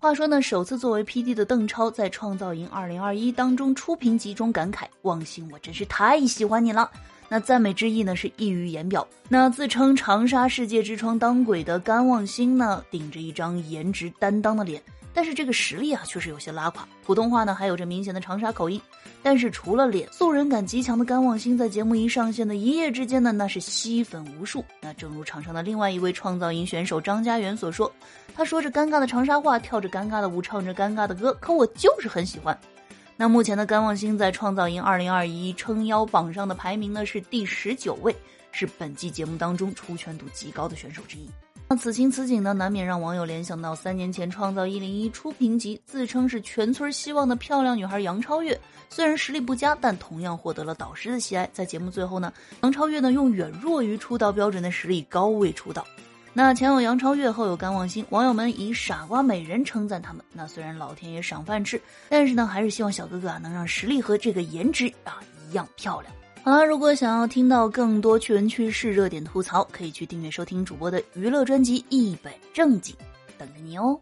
话说呢，首次作为 P D 的邓超在《创造营2021》当中出评集中感慨：“望星，我真是太喜欢你了。”那赞美之意呢是溢于言表。那自称长沙世界之窗当鬼的甘望星呢，顶着一张颜值担当的脸。但是这个实力啊，确实有些拉垮。普通话呢，还有着明显的长沙口音。但是除了脸，素人感极强的甘望星，在节目一上线的一夜之间呢，那是吸粉无数。那正如场上的另外一位创造营选手张家元所说，他说着尴尬的长沙话，跳着尴尬的舞，唱着尴尬的歌，可我就是很喜欢。那目前的甘望星在创造营二零二一撑腰榜上的排名呢是第十九位，是本季节目当中出圈度极高的选手之一。那此情此景呢，难免让网友联想到三年前《创造一零一》出评级，自称是全村希望的漂亮女孩杨超越。虽然实力不佳，但同样获得了导师的喜爱。在节目最后呢，杨超越呢用远弱于出道标准的实力高位出道。那前有杨超越，后有甘望星，网友们以傻瓜美人称赞他们。那虽然老天爷赏饭吃，但是呢，还是希望小哥哥啊能让实力和这个颜值啊一样漂亮。好了，如果想要听到更多趣闻趣事、热点吐槽，可以去订阅收听主播的娱乐专辑《一本正经》，等着你哦。